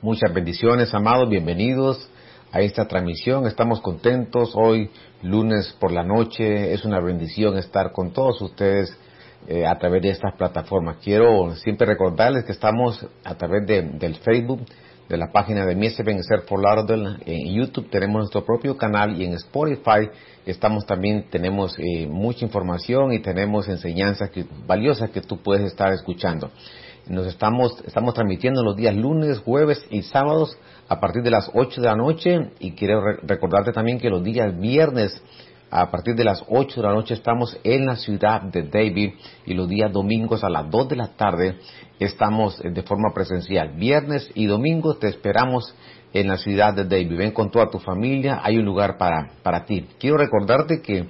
Muchas bendiciones, amados, bienvenidos a esta transmisión. Estamos contentos hoy, lunes por la noche. Es una bendición estar con todos ustedes eh, a través de estas plataformas. Quiero siempre recordarles que estamos a través del Facebook, de la página de Mies Vencer for Lauderdale. En YouTube tenemos nuestro propio canal y en Spotify estamos también, tenemos eh, mucha información y tenemos enseñanzas valiosas que tú puedes estar escuchando. Nos estamos, estamos transmitiendo los días lunes, jueves y sábados a partir de las 8 de la noche y quiero recordarte también que los días viernes a partir de las 8 de la noche estamos en la ciudad de David y los días domingos a las 2 de la tarde estamos de forma presencial. Viernes y domingos te esperamos en la ciudad de David. Ven con toda tu familia, hay un lugar para, para ti. Quiero recordarte que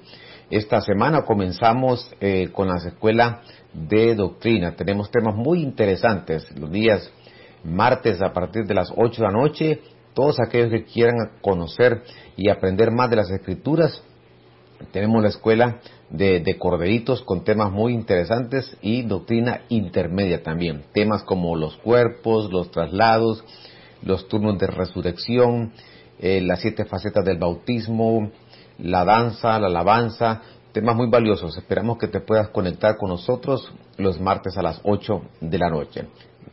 esta semana comenzamos eh, con la escuela de doctrina. Tenemos temas muy interesantes los días martes a partir de las 8 de la noche. Todos aquellos que quieran conocer y aprender más de las escrituras, tenemos la escuela de, de, corderitos con temas muy interesantes y doctrina intermedia también. Temas como los cuerpos, los traslados, los turnos de resurrección, eh, las siete facetas del bautismo, la danza, la alabanza, temas muy valiosos. Esperamos que te puedas conectar con nosotros los martes a las 8 de la noche.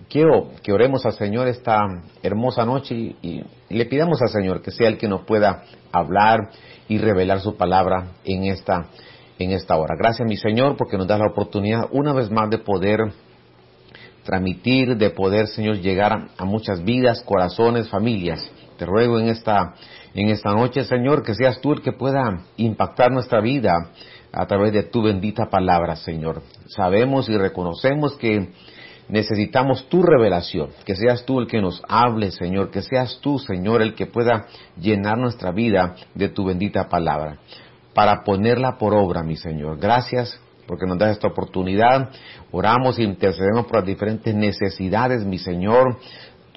Quiero que oremos al Señor esta hermosa noche y, le pidamos al Señor que sea el que nos pueda hablar y revelar su palabra en esta, en esta hora. Gracias, mi Señor, porque nos da la oportunidad una vez más de poder transmitir, de poder, Señor, llegar a, muchas vidas, corazones, familias. Te ruego en esta, en esta noche, Señor, que seas tú el que pueda impactar nuestra vida a través de tu bendita palabra, Señor. Sabemos y reconocemos que necesitamos tu revelación, que seas tú el que nos hable, Señor, que seas tú, Señor, el que pueda llenar nuestra vida de tu bendita palabra, para ponerla por obra, mi Señor. Gracias porque nos das esta oportunidad. Oramos e intercedemos por las diferentes necesidades, mi Señor.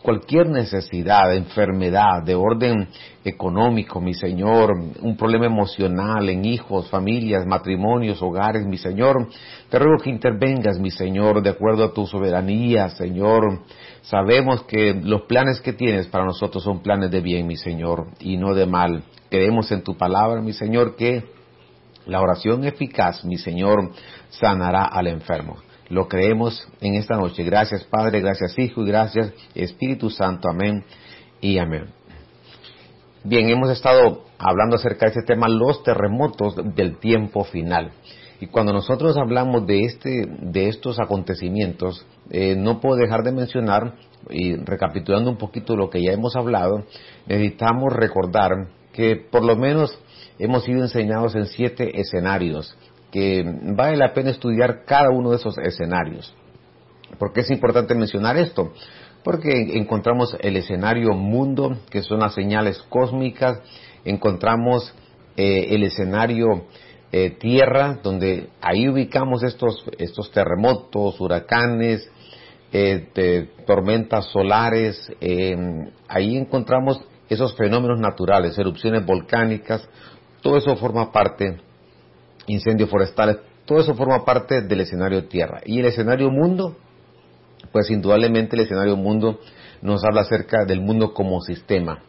Cualquier necesidad, enfermedad, de orden económico, mi Señor, un problema emocional en hijos, familias, matrimonios, hogares, mi Señor, te ruego que intervengas, mi Señor, de acuerdo a tu soberanía, Señor. Sabemos que los planes que tienes para nosotros son planes de bien, mi Señor, y no de mal. Creemos en tu palabra, mi Señor, que la oración eficaz, mi Señor, sanará al enfermo. Lo creemos en esta noche. Gracias Padre, gracias Hijo y gracias Espíritu Santo. Amén y amén. Bien, hemos estado hablando acerca de este tema, los terremotos del tiempo final. Y cuando nosotros hablamos de, este, de estos acontecimientos, eh, no puedo dejar de mencionar, y recapitulando un poquito lo que ya hemos hablado, necesitamos recordar que por lo menos hemos sido enseñados en siete escenarios, que vale la pena estudiar cada uno de esos escenarios. ¿Por qué es importante mencionar esto? Porque encontramos el escenario mundo, que son las señales cósmicas, encontramos eh, el escenario eh, tierra, donde ahí ubicamos estos, estos terremotos, huracanes, eh, tormentas solares, ahí encontramos esos fenómenos naturales, erupciones volcánicas, todo eso forma parte, incendios forestales, todo eso forma parte del escenario tierra. Y el escenario mundo, pues indudablemente el escenario mundo nos habla acerca del mundo como sistema.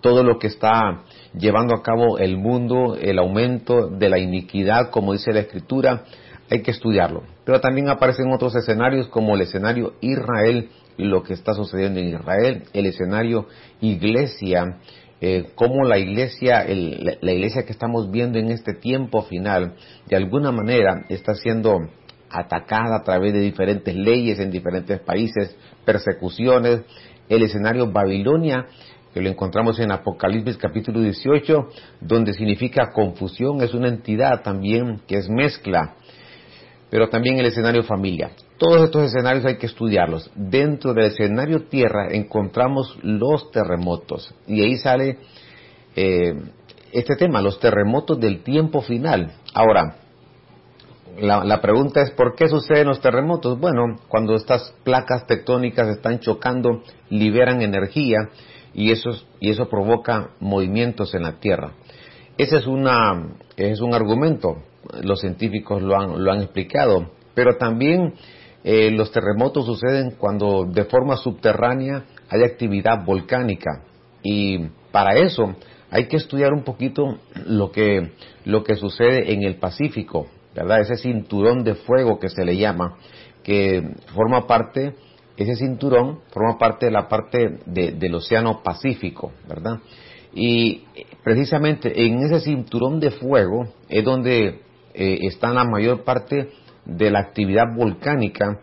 Todo lo que está llevando a cabo el mundo, el aumento de la iniquidad, como dice la escritura, hay que estudiarlo. Pero también aparecen otros escenarios como el escenario Israel, lo que está sucediendo en Israel, el escenario iglesia, eh, cómo la iglesia, la iglesia que estamos viendo en este tiempo final, de alguna manera está siendo atacada a través de diferentes leyes en diferentes países, persecuciones, el escenario Babilonia, que lo encontramos en Apocalipsis capítulo 18, donde significa confusión, es una entidad también que es mezcla, pero también el escenario familia. Todos estos escenarios hay que estudiarlos. Dentro del escenario tierra encontramos los terremotos y ahí sale eh, este tema, los terremotos del tiempo final. Ahora, la, pregunta es ¿por qué suceden los terremotos? Bueno, cuando estas placas tectónicas están chocando, liberan energía y eso, y eso provoca movimientos en la Tierra. Ese es, una, es un argumento, los científicos lo han, lo han explicado, pero también eh, los terremotos suceden cuando de forma subterránea hay actividad volcánica. Y para eso hay que estudiar un poquito lo que, lo que sucede en el Pacífico, ¿verdad? Ese cinturón de fuego que se le llama, que forma parte, ese cinturón forma parte de la parte del Océano Pacífico, ¿verdad? Y precisamente en ese cinturón de fuego es donde eh, está la mayor parte de la actividad volcánica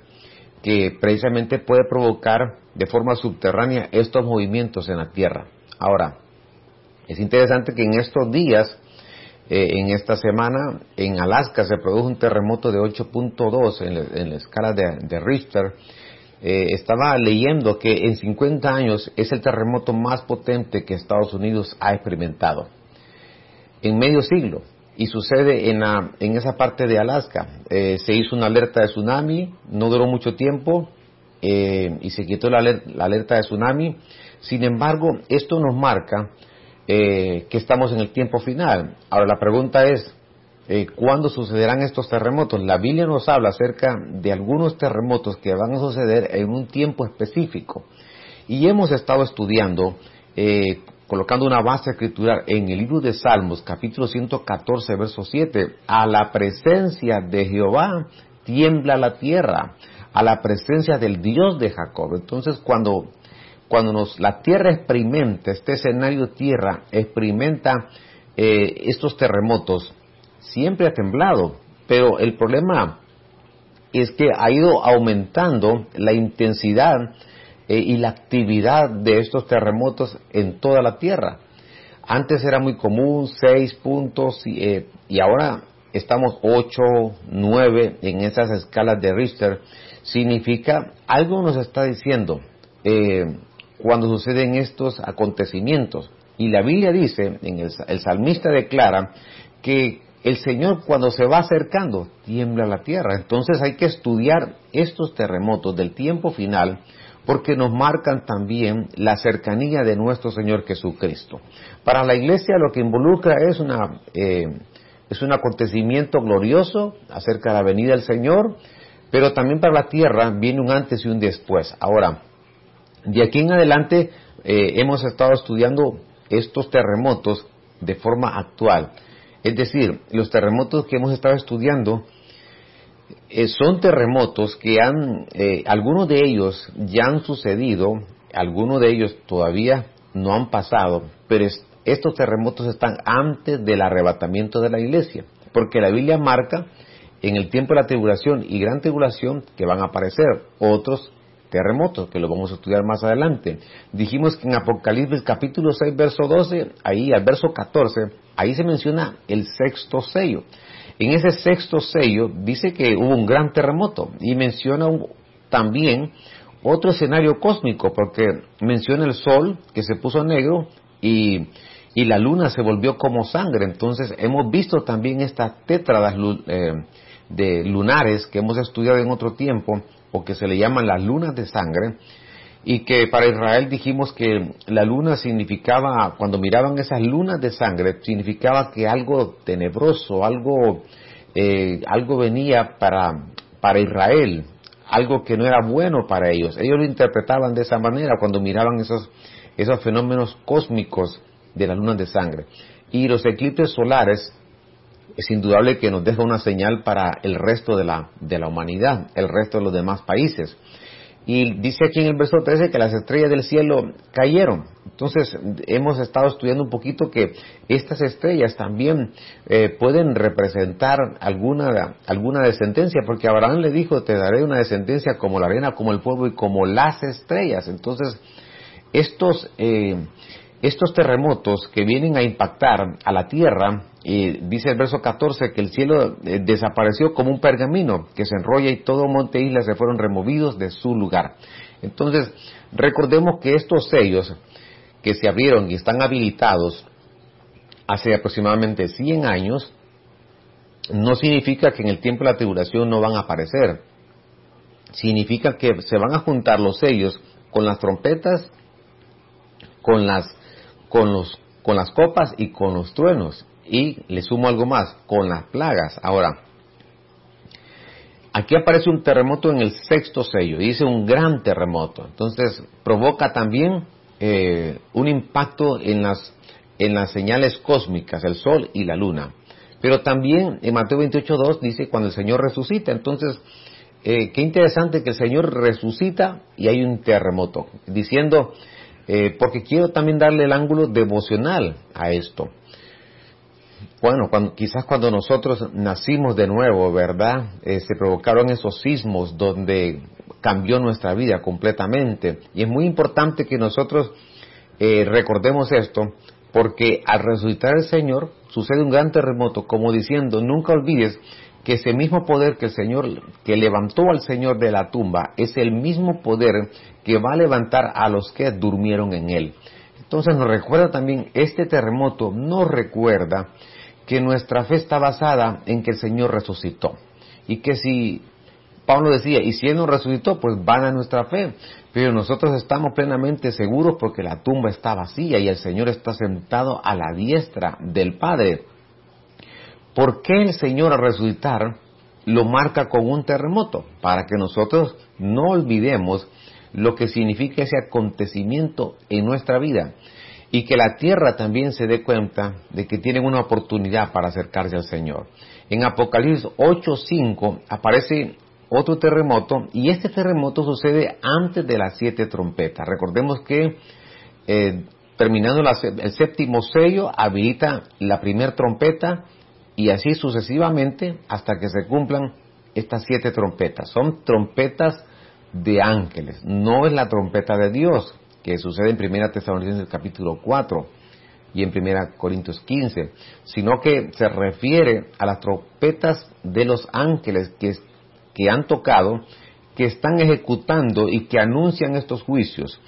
que precisamente puede provocar de forma subterránea estos movimientos en la Tierra. Ahora, es interesante que en estos días, eh, en esta semana, en Alaska se produjo un terremoto de 8.2 en, la escala de, Richter. Eh, estaba leyendo que en 50 años es el terremoto más potente que Estados Unidos ha experimentado. En medio siglo. Y sucede en, en esa parte de Alaska. Eh, se hizo una alerta de tsunami, no duró mucho tiempo y se quitó la alerta de tsunami. Sin embargo, esto nos marca eh, que estamos en el tiempo final. Ahora la pregunta es, eh, ¿cuándo sucederán estos terremotos? La Biblia nos habla acerca de algunos terremotos que van a suceder en un tiempo específico. Y hemos estado estudiando, eh, colocando una base escritural en el libro de Salmos, capítulo 114, verso 7, a la presencia de Jehová tiembla la tierra, a la presencia del Dios de Jacob. Entonces, cuando cuando nos, la Tierra experimenta, este escenario Tierra experimenta eh, estos terremotos, siempre ha temblado, pero el problema es que ha ido aumentando la intensidad eh, y la actividad de estos terremotos en toda la Tierra. Antes era muy común, seis puntos, y, eh, y ahora estamos ocho, nueve en esas escalas de Richter. Significa, algo nos está diciendo, cuando suceden estos acontecimientos. Y la Biblia dice, en el, salmista declara que el Señor cuando se va acercando tiembla la tierra. Entonces hay que estudiar estos terremotos del tiempo final porque nos marcan también la cercanía de nuestro Señor Jesucristo. Para la iglesia lo que involucra es, una, eh, es un acontecimiento glorioso acerca de la venida del Señor, pero también para la tierra viene un antes y un después. Ahora, de aquí en adelante eh, hemos estado estudiando estos terremotos de forma actual. Es decir, los terremotos que hemos estado estudiando eh, son terremotos que han, eh, algunos de ellos ya han sucedido, algunos de ellos todavía no han pasado, pero estos terremotos están antes del arrebatamiento de la iglesia, porque la Biblia marca en el tiempo de la tribulación y gran tribulación que van a aparecer otros terremotos, que lo vamos a estudiar más adelante. Dijimos que en Apocalipsis capítulo 6, verso 12, ahí al verso 14, ahí se menciona el sexto sello. En ese sexto sello dice que hubo un gran terremoto y menciona también otro escenario cósmico, porque menciona el sol que se puso negro y, y la luna se volvió como sangre. Entonces hemos visto también estas tétradas eh, de lunares que hemos estudiado en otro tiempo, o que se le llaman las lunas de sangre, y que para Israel dijimos que la luna significaba, cuando miraban esas lunas de sangre, significaba que algo tenebroso, algo, eh, algo venía para, para Israel, algo que no era bueno para ellos. Ellos lo interpretaban de esa manera cuando miraban esos, esos fenómenos cósmicos de las lunas de sangre. Y los eclipses solares es indudable que nos deja una señal para el resto de la, de la humanidad, el resto de los demás países. Y dice aquí en el verso 13 que las estrellas del cielo cayeron. Entonces hemos estado estudiando un poquito que estas estrellas también eh, pueden representar alguna, alguna descendencia, porque Abraham le dijo, te daré una descendencia como la arena, como el polvo y como las estrellas. Entonces, estos, eh, estos terremotos que vienen a impactar a la tierra y dice el verso 14 que el cielo eh, desapareció como un pergamino que se enrolla y todo monte e isla se fueron removidos de su lugar. Entonces, recordemos que estos sellos que se abrieron y están habilitados hace aproximadamente 100 años, no significa que en el tiempo de la tribulación no van a aparecer. Significa que se van a juntar los sellos con las trompetas, con las, con los, con las copas y con los truenos. Y le sumo algo más, con las plagas. Ahora, Aquí aparece un terremoto en el sexto sello, dice un gran terremoto. Entonces provoca también eh, un impacto en las, en las señales cósmicas, el sol y la luna. Pero también en Mateo 28.2 dice cuando el Señor resucita. Entonces, eh, qué interesante que el Señor resucita y hay un terremoto. Diciendo, eh, porque quiero también darle el ángulo devocional a esto. Bueno, quizás cuando nosotros nacimos de nuevo, ¿verdad? Eh, se provocaron esos sismos donde cambió nuestra vida completamente. Y es muy importante que nosotros recordemos esto, porque al resucitar el Señor sucede un gran terremoto, como diciendo, nunca olvides que ese mismo poder que el Señor, que levantó al Señor de la tumba, es el mismo poder que va a levantar a los que durmieron en él. Entonces nos recuerda también, este terremoto nos recuerda que nuestra fe está basada en que el Señor resucitó. Y que si Pablo decía, y si Él no resucitó, pues van a nuestra fe. Pero nosotros estamos plenamente seguros porque la tumba está vacía y el Señor está sentado a la diestra del Padre. ¿Por qué el Señor al resucitar lo marca con un terremoto? Para que nosotros no olvidemos lo que significa ese acontecimiento en nuestra vida y que la tierra también se dé cuenta de que tienen una oportunidad para acercarse al Señor. En Apocalipsis 8:5 aparece otro terremoto y este terremoto sucede antes de las siete trompetas. Recordemos que eh, terminando el séptimo sello habilita la primera trompeta y así sucesivamente hasta que se cumplan estas siete trompetas. Son trompetas de ángeles, no es la trompeta de Dios que sucede en 1 Tesalonicenses capítulo 4 y en 1 Corintios 15, sino que se refiere a las trompetas de los ángeles que que han tocado, que están ejecutando y que anuncian estos juicios.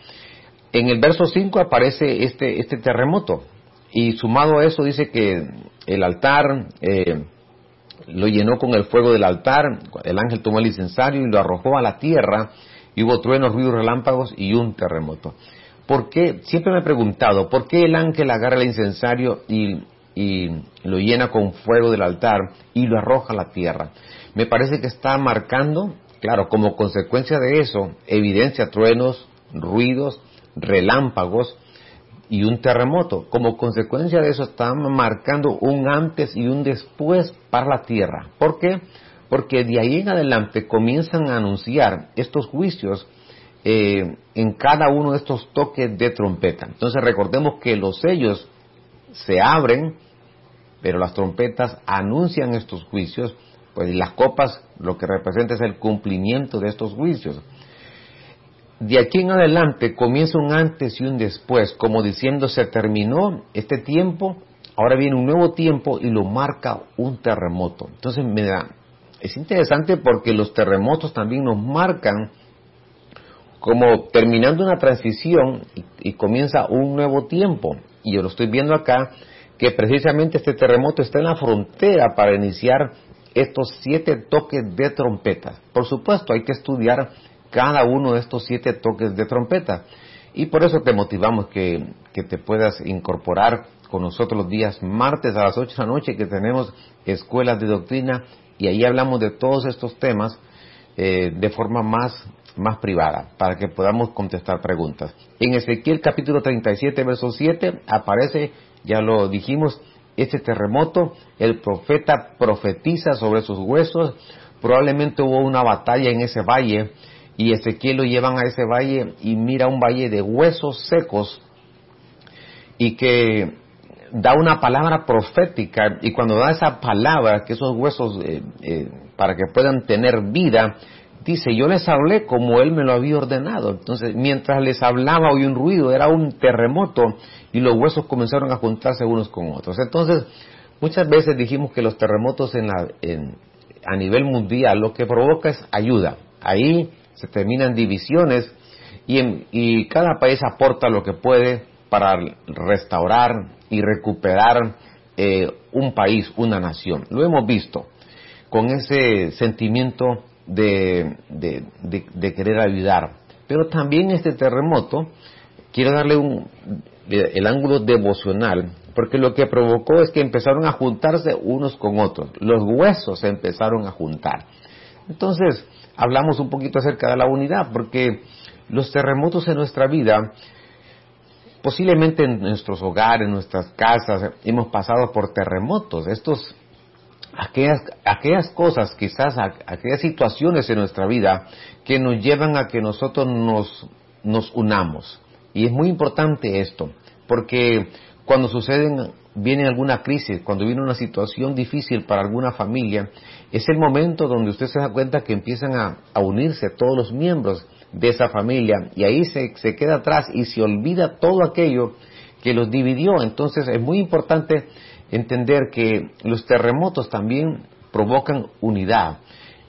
En el verso 5 aparece este, este terremoto y sumado a eso dice que el altar eh, lo llenó con el fuego del altar, el ángel tomó el incensario y lo arrojó a la tierra y hubo truenos, ruidos, relámpagos y un terremoto. ¿Por qué? Siempre me he preguntado, ¿por qué el ángel agarra el incensario y, lo llena con fuego del altar y lo arroja a la tierra? me parece que está marcando, claro, como consecuencia de eso, evidencia truenos, ruidos, relámpagos y un terremoto. Como consecuencia de eso está marcando un antes y un después para la tierra. ¿Por qué? De ahí en adelante comienzan a anunciar estos juicios eh, en cada uno de estos toques de trompeta. Entonces recordemos que los sellos se abren, pero las trompetas anuncian estos juicios pues las copas lo que representa es el cumplimiento de estos juicios. De aquí en adelante comienza un antes y un después, como diciendo se terminó este tiempo, ahora viene un nuevo tiempo y lo marca un terremoto. Entonces me da, es interesante porque los terremotos también nos marcan como terminando una transición y, comienza un nuevo tiempo. Y yo lo estoy viendo acá que precisamente este terremoto está en la frontera para iniciar estos siete toques de trompeta. Por supuesto, hay que estudiar cada uno de estos siete toques de trompeta. Y por eso te motivamos que, te puedas incorporar con nosotros los días martes a las 8 de la noche que tenemos escuelas de doctrina y ahí hablamos de todos estos temas eh, de forma más, más privada para que podamos contestar preguntas. En Ezequiel capítulo 37, verso 7 aparece, ya lo dijimos, este terremoto, el profeta profetiza sobre sus huesos, probablemente hubo una batalla en ese valle y Ezequiel lo llevan a ese valle y mira un valle de huesos secos y que da una palabra profética y cuando da esa palabra que esos huesos eh, eh, para que puedan tener vida dice yo les hablé como él me lo había ordenado entonces mientras les hablaba oí un ruido era un terremoto y los huesos comenzaron a juntarse unos con otros. Entonces, muchas veces dijimos que los terremotos en a nivel mundial lo que provoca es ayuda. Ahí se terminan divisiones y, cada país aporta lo que puede para restaurar y recuperar eh, un país, una nación. Lo hemos visto con ese sentimiento de, de, querer ayudar. Pero también este terremoto, quiero darle un, el ángulo devocional, porque lo que provocó es que empezaron a juntarse unos con otros, los huesos se empezaron a juntar. Entonces, hablamos un poquito acerca de la unidad, porque los terremotos en nuestra vida, posiblemente en nuestros hogares, en nuestras casas, hemos pasado por terremotos. Estos, aquellas, aquellas cosas, quizás aquellas situaciones en nuestra vida que nos llevan a que nosotros nos, nos unamos. Y es muy importante esto, porque cuando suceden, viene alguna crisis, cuando viene una situación difícil para alguna familia, es el momento donde usted se da cuenta que empiezan a, unirse todos los miembros de esa familia y ahí se, se queda atrás y se olvida todo aquello que los dividió. Entonces es muy importante entender que los terremotos también provocan unidad.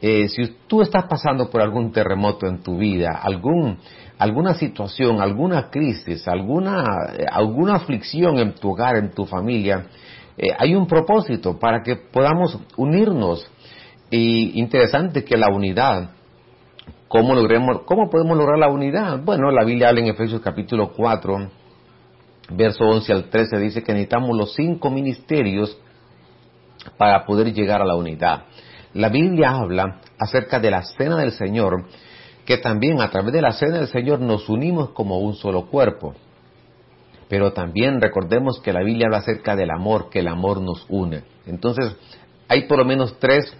Eh, si tú estás pasando por algún terremoto en tu vida, algún alguna situación, alguna crisis, alguna, alguna aflicción en tu hogar, en tu familia, eh, hay un propósito para que podamos unirnos. Y interesante que la unidad, ¿cómo, logremos, ¿cómo podemos lograr la unidad? Bueno, la Biblia habla en Efesios capítulo 4, verso 11 al 13, dice que necesitamos los cinco ministerios para poder llegar a la unidad. La Biblia habla acerca de la cena del Señor que también a través de la cena del Señor nos unimos como un solo cuerpo. Pero también recordemos que la Biblia habla acerca del amor, que el amor nos une. Entonces, hay por lo menos tres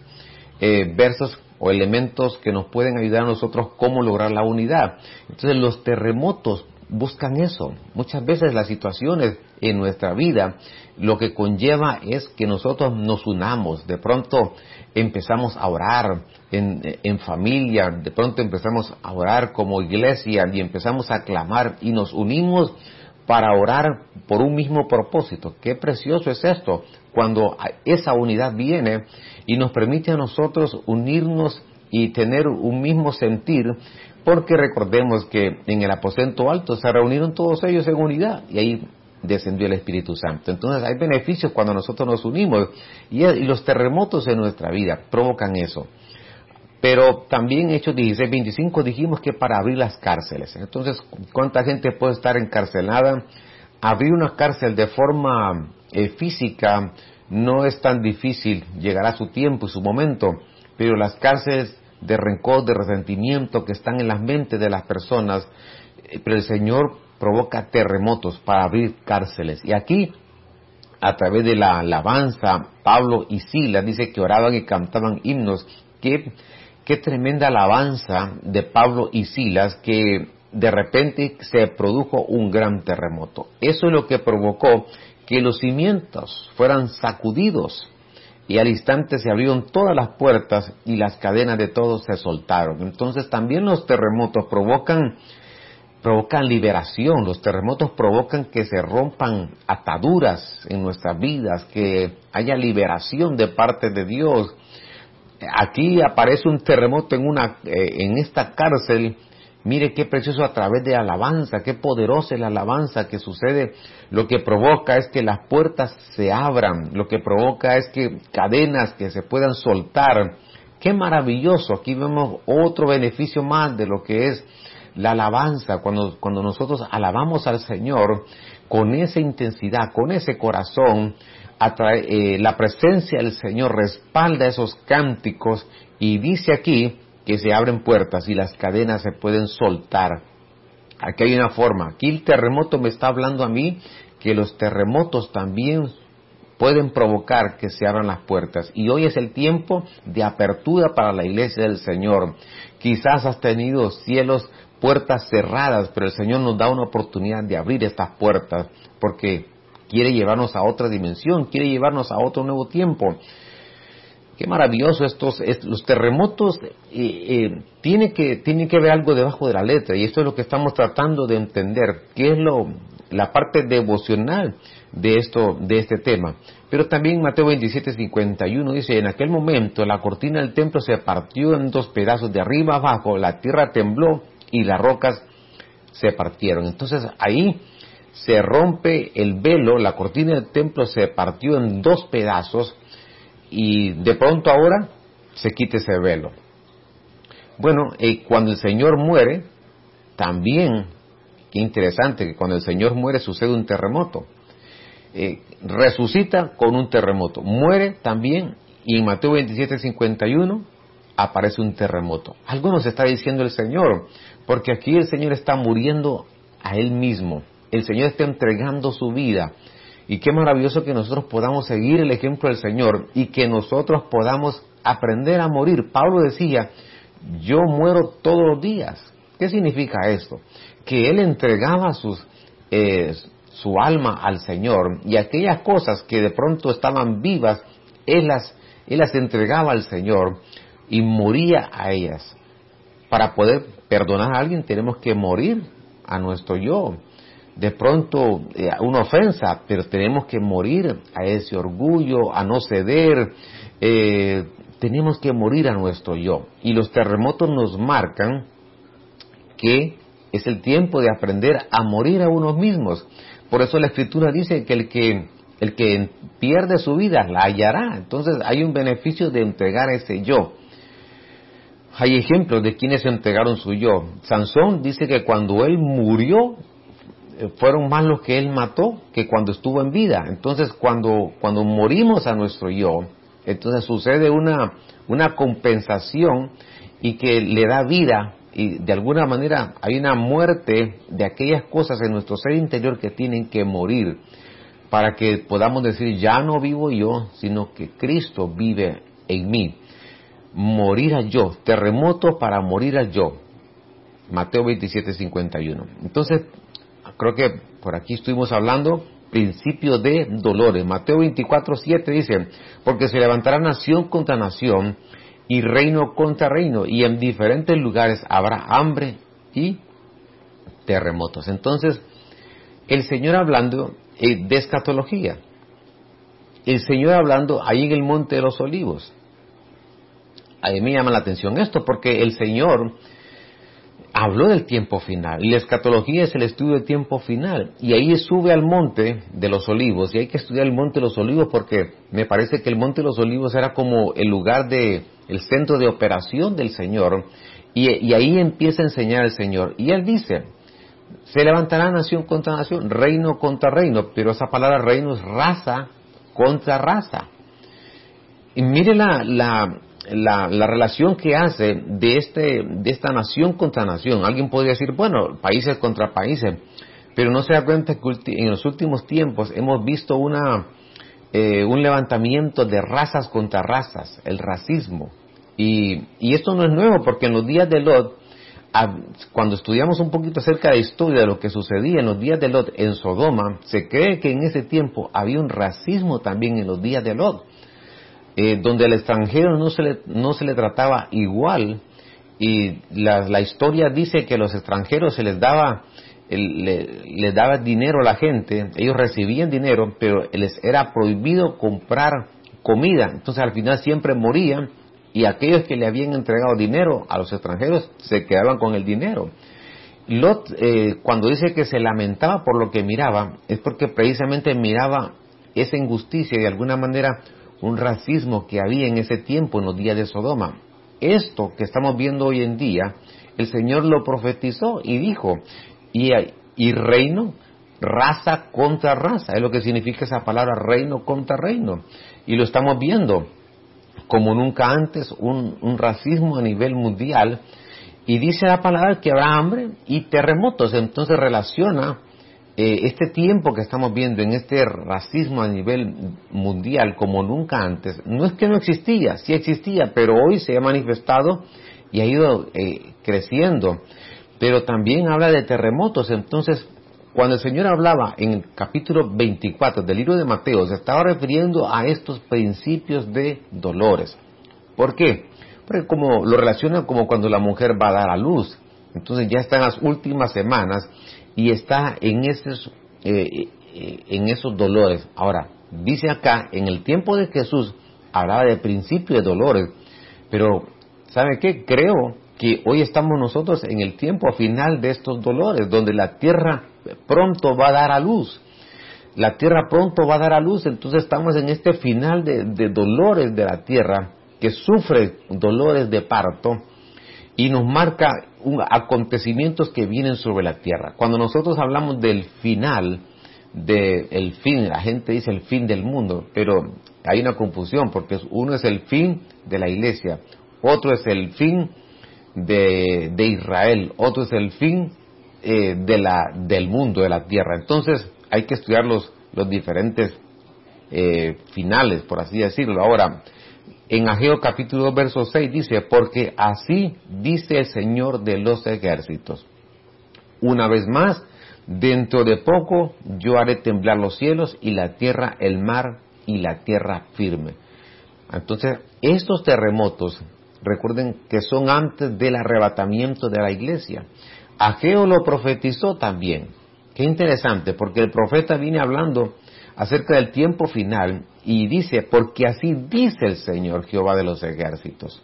eh, versos o elementos que nos pueden ayudar a nosotros cómo lograr la unidad. Entonces, los terremotos buscan eso. Muchas veces las situaciones en nuestra vida lo que conlleva es que nosotros nos unamos. De pronto empezamos a orar en, familia, de pronto empezamos a orar como iglesia y empezamos a clamar y nos unimos para orar por un mismo propósito. Qué precioso es esto, cuando esa unidad viene y nos permite a nosotros unirnos y tener un mismo sentir, porque recordemos que en el aposento alto se reunieron todos ellos en unidad y ahí descendió el Espíritu Santo. Entonces hay beneficios cuando nosotros nos unimos y, los terremotos en nuestra vida provocan eso. Pero también Hechos 16, 25 dijimos que para abrir las cárceles. Entonces, ¿cuánta gente puede estar encarcelada? Abrir una cárcel de forma eh, física no es tan difícil, llegará su tiempo y su momento, pero las cárceles de rencor, de resentimiento que están en las mentes de las personas, eh, pero el Señor provoca terremotos para abrir cárceles. Y aquí, a través de la alabanza, Pablo y Silas dice que oraban y cantaban himnos. Qué, qué tremenda alabanza de Pablo y Silas que de repente se produjo un gran terremoto. Eso es lo que provocó que los cimientos fueran sacudidos y al instante se abrieron todas las puertas y las cadenas de todos se soltaron. Entonces también los terremotos provocan provocan liberación, los terremotos provocan que se rompan ataduras en nuestras vidas, que haya liberación de parte de Dios. Aquí aparece un terremoto en una eh, en esta cárcel. Mire qué precioso a través de alabanza, qué poderosa es la alabanza que sucede. Lo que provoca es que las puertas se abran, lo que provoca es que cadenas que se puedan soltar. Qué maravilloso. Aquí vemos otro beneficio más de lo que es la alabanza, cuando, cuando nosotros alabamos al Señor con esa intensidad, con ese corazón, eh, la presencia del Señor respalda esos cánticos y dice aquí que se abren puertas y las cadenas se pueden soltar. Aquí hay una forma. Aquí el terremoto me está hablando a mí que los terremotos también pueden provocar que se abran las puertas. Y hoy es el tiempo de apertura para la iglesia del Señor. Quizás has tenido cielos puertas cerradas, pero el Señor nos da una oportunidad de abrir estas puertas porque quiere llevarnos a otra dimensión, quiere llevarnos a otro nuevo tiempo. Qué maravilloso estos, los terremotos eh, eh, tiene que tiene que ver algo debajo de la letra y esto es lo que estamos tratando de entender, qué es lo la parte devocional de esto de este tema. Pero también Mateo 27:51 dice, en aquel momento la cortina del templo se partió en dos pedazos de arriba abajo, la tierra tembló y las rocas se partieron. Entonces ahí se rompe el velo, la cortina del templo se partió en dos pedazos y de pronto ahora se quita ese velo. Bueno, eh, cuando el Señor muere, también, qué interesante que cuando el Señor muere sucede un terremoto. Eh, resucita con un terremoto. Muere también, y en Mateo 27, 51, aparece un terremoto. Algo nos está diciendo el Señor, porque aquí el Señor está muriendo a Él mismo. El Señor está entregando su vida. Y qué maravilloso que nosotros podamos seguir el ejemplo del Señor y que nosotros podamos aprender a morir. Pablo decía, yo muero todos los días. ¿Qué significa esto? Que él entregaba eh, su alma al Señor y aquellas cosas que de pronto estaban vivas, él las entregaba al Señor y moría a ellas. Para poder perdonar a alguien tenemos que morir a nuestro yo. De pronto eh, una ofensa, pero tenemos que morir a ese orgullo, a no ceder, eh, tenemos que morir a nuestro yo. Y los terremotos nos marcan que es el tiempo de aprender a morir a unos mismos. Por eso la escritura dice que el que el que pierde su vida la hallará. Entonces hay un beneficio de entregar ese yo. Hay ejemplos de quienes entregaron su yo. Sansón dice que cuando él murió, eh, fueron más los que él mató que cuando estuvo en vida. Entonces, cuando, cuando morimos a nuestro yo, entonces sucede una, una compensación y que le da vida y de alguna manera hay una muerte de aquellas cosas en nuestro ser interior que tienen que morir para que podamos decir, ya no vivo yo, sino que Cristo vive en mí morir a yo, terremoto para morir a yo. Mateo 27, 51. Entonces, creo que por aquí estuvimos hablando principio de dolores. Mateo 24, 7 dice, porque se levantará nación contra nación y reino contra reino, y en diferentes lugares habrá hambre y terremotos. Entonces, el Señor hablando eh, de escatología, el Señor hablando ahí en el Monte de los Olivos, a mí me llama la atención esto porque el Señor habló del tiempo final y la escatología es el estudio del tiempo final y ahí sube al monte de los olivos y hay que estudiar el monte de los olivos porque me parece que el monte de los olivos era como el lugar de el centro de operación del Señor y, ahí empieza a enseñar el Señor y él dice se levantará nación contra nación reino contra reino pero esa palabra reino es raza contra raza. Y mire la, la, relación que hace de, este, de esta nación contra nación. Alguien podría decir, bueno, países contra países, pero no se da cuenta que en los últimos tiempos hemos visto una, eh, un levantamiento de razas contra razas, el racismo. Y, y esto no es nuevo, porque en los días de Lot, cuando estudiamos un poquito acerca de la historia de lo que sucedía en los días de Lot en Sodoma, se cree que en ese tiempo había un racismo también en los días de Lot eh, donde al extranjero no se le, no se le trataba igual y la, la historia dice que a los extranjeros se les daba le, daba dinero a la gente, ellos recibían dinero, pero les era prohibido comprar comida, entonces al final siempre morían y aquellos que le habían entregado dinero a los extranjeros se quedaban con el dinero. Lot, eh, cuando dice que se lamentaba por lo que miraba, es porque precisamente miraba esa injusticia de alguna manera un racismo que había en ese tiempo, en los días de Sodoma. Esto que estamos viendo hoy en día, el Señor lo profetizó y dijo, y, reino, raza contra raza, es lo que significa esa palabra reino contra reino. Y lo estamos viendo como nunca antes, un, un racismo a nivel mundial. Y dice la palabra que habrá hambre y terremotos. Entonces relaciona eh, este tiempo que estamos viendo en este racismo a nivel mundial como nunca antes, no es que no existía, sí existía, pero hoy se ha manifestado y ha ido eh, creciendo. Pero también habla de terremotos, entonces cuando el Señor hablaba en el capítulo 24 del libro de Mateo, se estaba refiriendo a estos principios de dolores. ¿Por qué? Porque como lo relaciona como cuando la mujer va a dar a luz. Entonces ya está en las últimas semanas y está en esos, eh, eh, en esos dolores. Ahora, dice acá, en el tiempo de Jesús hablaba de principio de dolores, pero ¿sabe qué? Creo que hoy estamos nosotros en el tiempo final de estos dolores, donde la tierra pronto va a dar a luz. La tierra pronto va a dar a luz, entonces estamos en este final de, de dolores de la tierra, que sufre dolores de parto, y nos marca acontecimientos que vienen sobre la tierra. Cuando nosotros hablamos del final, del fin, la gente dice el fin del mundo, pero hay una confusión porque uno es el fin de la iglesia, otro es el fin de, Israel, otro es el fin eh, de la, del mundo, de la tierra. Entonces hay que estudiar los, los diferentes eh, finales, por así decirlo. Ahora, en Ageo capítulo 2, verso 6 dice, porque así dice el Señor de los ejércitos. Una vez más, dentro de poco yo haré temblar los cielos y la tierra, el mar y la tierra firme. Entonces, estos terremotos, recuerden que son antes del arrebatamiento de la iglesia. Ageo lo profetizó también. Qué interesante, porque el profeta viene hablando acerca del tiempo final y dice, porque así dice el Señor Jehová de los ejércitos.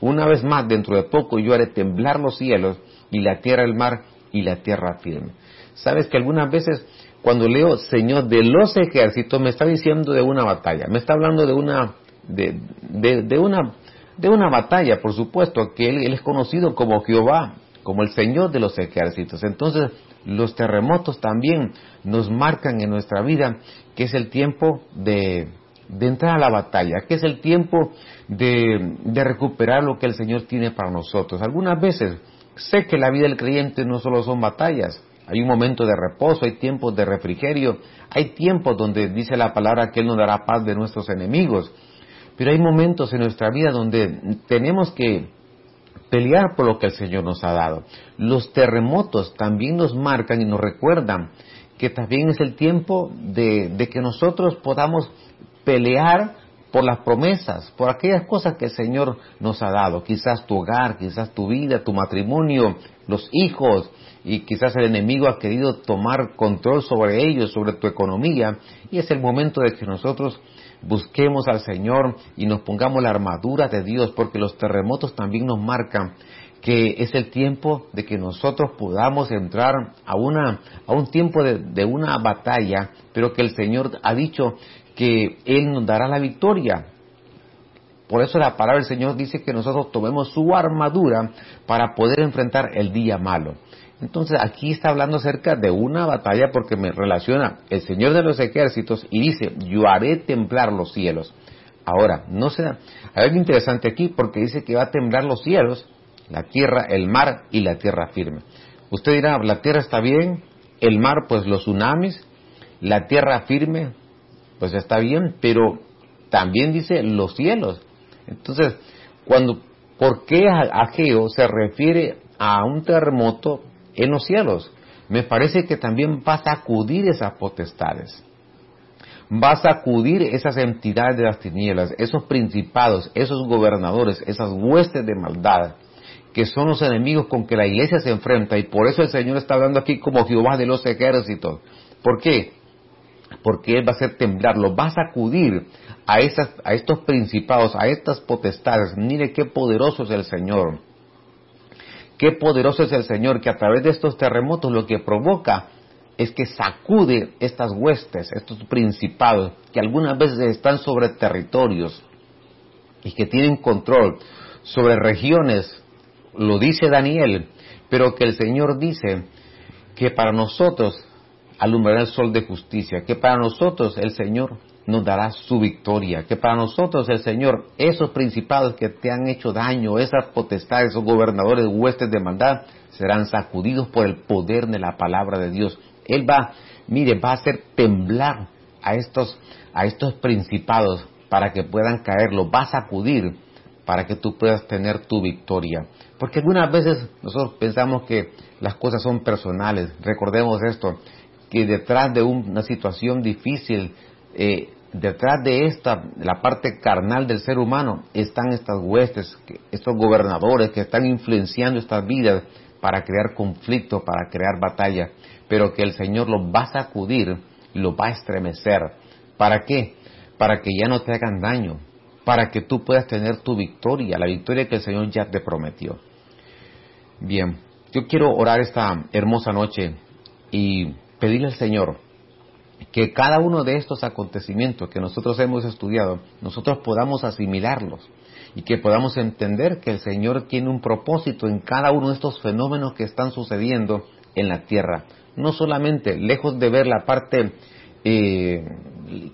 Una vez más, dentro de poco yo haré temblar los cielos y la tierra, el mar y la tierra firme. Sabes que algunas veces cuando leo Señor de los ejércitos me está diciendo de una batalla, me está hablando de una de, una de una batalla, por supuesto, que él, es conocido como Jehová, como el Señor de los ejércitos. Entonces, los terremotos también nos marcan en nuestra vida que es el tiempo de, entrar a la batalla, que es el tiempo de, recuperar lo que el Señor tiene para nosotros. Algunas veces sé que la vida del creyente no solo son batallas, hay un momento de reposo, hay tiempos de refrigerio, hay tiempos donde dice la palabra que Él nos dará paz de nuestros enemigos. Pero hay momentos en nuestra vida donde tenemos que pelear por lo que el Señor nos ha dado. Los terremotos también nos marcan y nos recuerdan que también es el tiempo de, que nosotros podamos pelear por las promesas, por aquellas cosas que el Señor nos ha dado, quizás tu hogar, quizás tu vida, tu matrimonio, los hijos, y quizás el enemigo ha querido tomar control sobre ellos, sobre tu economía, y es el momento de que nosotros busquemos al Señor y nos pongamos la armadura de Dios, porque los terremotos también nos marcan que es el tiempo de que nosotros podamos entrar a, una, a un tiempo de, una batalla, pero que el Señor ha dicho que Él nos dará la victoria. Por eso la palabra del Señor dice que nosotros tomemos su armadura para poder enfrentar el día malo. Entonces aquí está hablando acerca de una batalla porque me relaciona el Señor de los ejércitos y dice, yo haré temblar los cielos. Ahora, no sé, hay algo interesante aquí porque dice que va a temblar los cielos, la tierra, el mar y la tierra firme. Usted dirá, la tierra está bien, el mar pues los tsunamis, la tierra firme pues está bien, pero también dice los cielos. Entonces, cuando, ¿por qué Ageo se refiere a un terremoto en los cielos. Me parece que también va a sacudir esas potestades. Va a sacudir esas entidades de las tinieblas, esos principados, esos gobernadores, esas huestes de maldad, que son los enemigos con que la iglesia se enfrenta. Y por eso el Señor está hablando aquí como Jehová de los ejércitos. ¿Por qué? Porque Él va a hacer temblar, lo va a sacudir a, esas, a estos principados, a estas potestades. Mire qué poderoso es el Señor. Qué poderoso es el Señor que a través de estos terremotos lo que provoca es que sacude estas huestes, estos principados que algunas veces están sobre territorios y que tienen control sobre regiones, lo dice Daniel, pero que el Señor dice que para nosotros alumbrará el sol de justicia, que para nosotros el Señor nos dará su victoria. Que para nosotros el Señor, esos principados que te han hecho daño, esas potestades, esos gobernadores, huestes de maldad, serán sacudidos por el poder de la palabra de Dios. Él va, mire, va a hacer temblar a estos, a estos principados para que puedan caer, los va a sacudir para que tú puedas tener tu victoria. Porque algunas veces nosotros pensamos que las cosas son personales. Recordemos esto, que detrás de una situación difícil, eh, detrás de esta, la parte carnal del ser humano, están estas huestes, estos gobernadores que están influenciando estas vidas para crear conflicto, para crear batalla, pero que el Señor los va a sacudir, los va a estremecer. ¿Para qué? Para que ya no te hagan daño, para que tú puedas tener tu victoria, la victoria que el Señor ya te prometió. Bien, yo quiero orar esta hermosa noche y pedirle al Señor que cada uno de estos acontecimientos que nosotros hemos estudiado, nosotros podamos asimilarlos y que podamos entender que el Señor tiene un propósito en cada uno de estos fenómenos que están sucediendo en la tierra. No solamente lejos de ver la parte eh,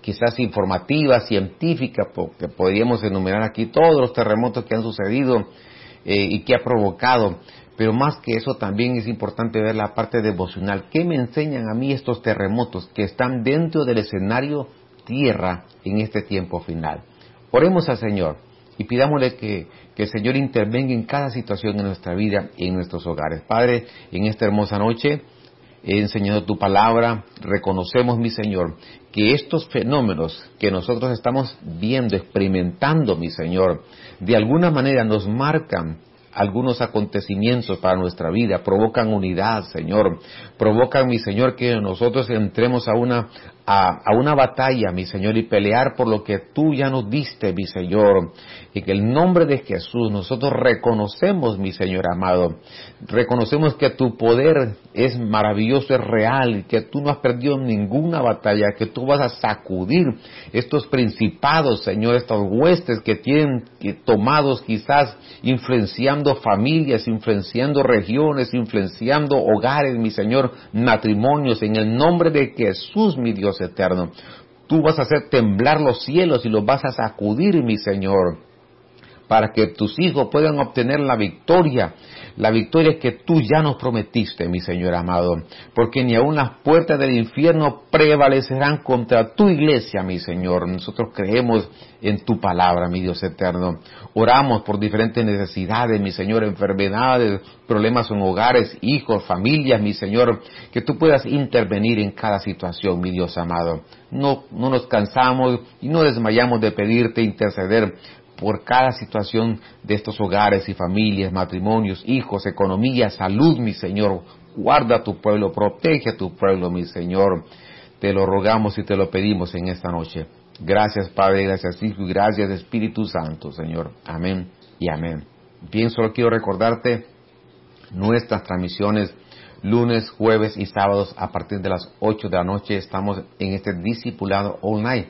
quizás informativa, científica, porque podríamos enumerar aquí todos los terremotos que han sucedido eh, y que ha provocado. Pero más que eso también es importante ver la parte devocional. ¿Qué me enseñan a mí estos terremotos que están dentro del escenario tierra en este tiempo final? Oremos al Señor y pidámosle que, que, el Señor intervenga en cada situación en nuestra vida y en nuestros hogares. Padre, en esta hermosa noche he enseñado tu palabra, reconocemos, mi Señor, que estos fenómenos que nosotros estamos viendo, experimentando, mi Señor, de alguna manera nos marcan algunos acontecimientos para nuestra vida, provocan unidad, Señor, provocan, mi Señor, que nosotros entremos a una, a, una batalla, mi Señor, y pelear por lo que tú ya nos diste, mi Señor. Y que el nombre de Jesús nosotros reconocemos, mi Señor amado, reconocemos que tu poder es maravilloso, es real, que tú no has perdido ninguna batalla, que tú vas a sacudir estos principados, Señor, estos huestes que tienen tomados quizás influenciando familias, influenciando regiones, influenciando hogares, mi Señor, matrimonios, en el nombre de Jesús, mi Dios eterno. Tú vas a hacer temblar los cielos y los vas a sacudir, mi Señor, para que tus hijos puedan obtener la victoria la victoria que tú ya nos prometiste, mi Señor amado, porque ni aun las puertas del infierno prevalecerán contra tu iglesia, mi Señor. Nosotros creemos en tu palabra, mi Dios eterno. Oramos por diferentes necesidades, mi Señor, enfermedades, problemas en hogares, hijos, familias, mi Señor, que tú puedas intervenir en cada situación, mi Dios amado. No, no nos cansamos y no desmayamos de pedirte interceder por cada situación de estos hogares y familias, matrimonios, hijos, economía, salud, mi Señor. Guarda a tu pueblo, protege a tu pueblo, mi Señor. Te lo rogamos y te lo pedimos en esta noche. Gracias, Padre, gracias, Hijo, y gracias, Espíritu Santo, Señor. Amén y amén. Bien, solo quiero recordarte nuestras transmisiones lunes, jueves y sábados a partir de las 8 de la noche. Estamos en este discipulado all night.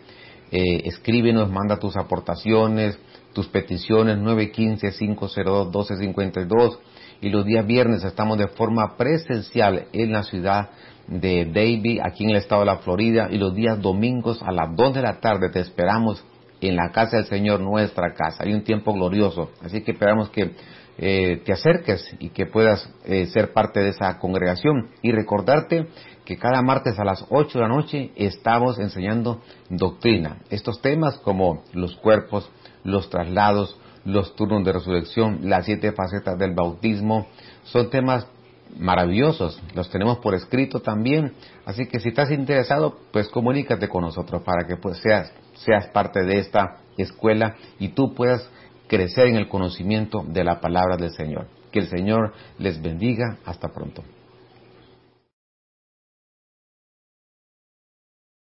Eh, escríbenos, manda tus aportaciones, tus peticiones 915-502-1252 y los días viernes estamos de forma presencial en la ciudad de Davie, aquí en el estado de la Florida y los días domingos a las 2 de la tarde te esperamos en la casa del Señor, nuestra casa. Hay un tiempo glorioso, así que esperamos que eh, te acerques y que puedas eh, ser parte de esa congregación y recordarte que cada martes a las 8 de la noche estamos enseñando doctrina. Estos temas como los cuerpos, los traslados, los turnos de resurrección, las siete facetas del bautismo, son temas maravillosos, los tenemos por escrito también, así que si estás interesado, pues comunícate con nosotros para que pues seas, seas parte de esta escuela y tú puedas crecer en el conocimiento de la palabra del Señor. Que el Señor les bendiga. Hasta pronto.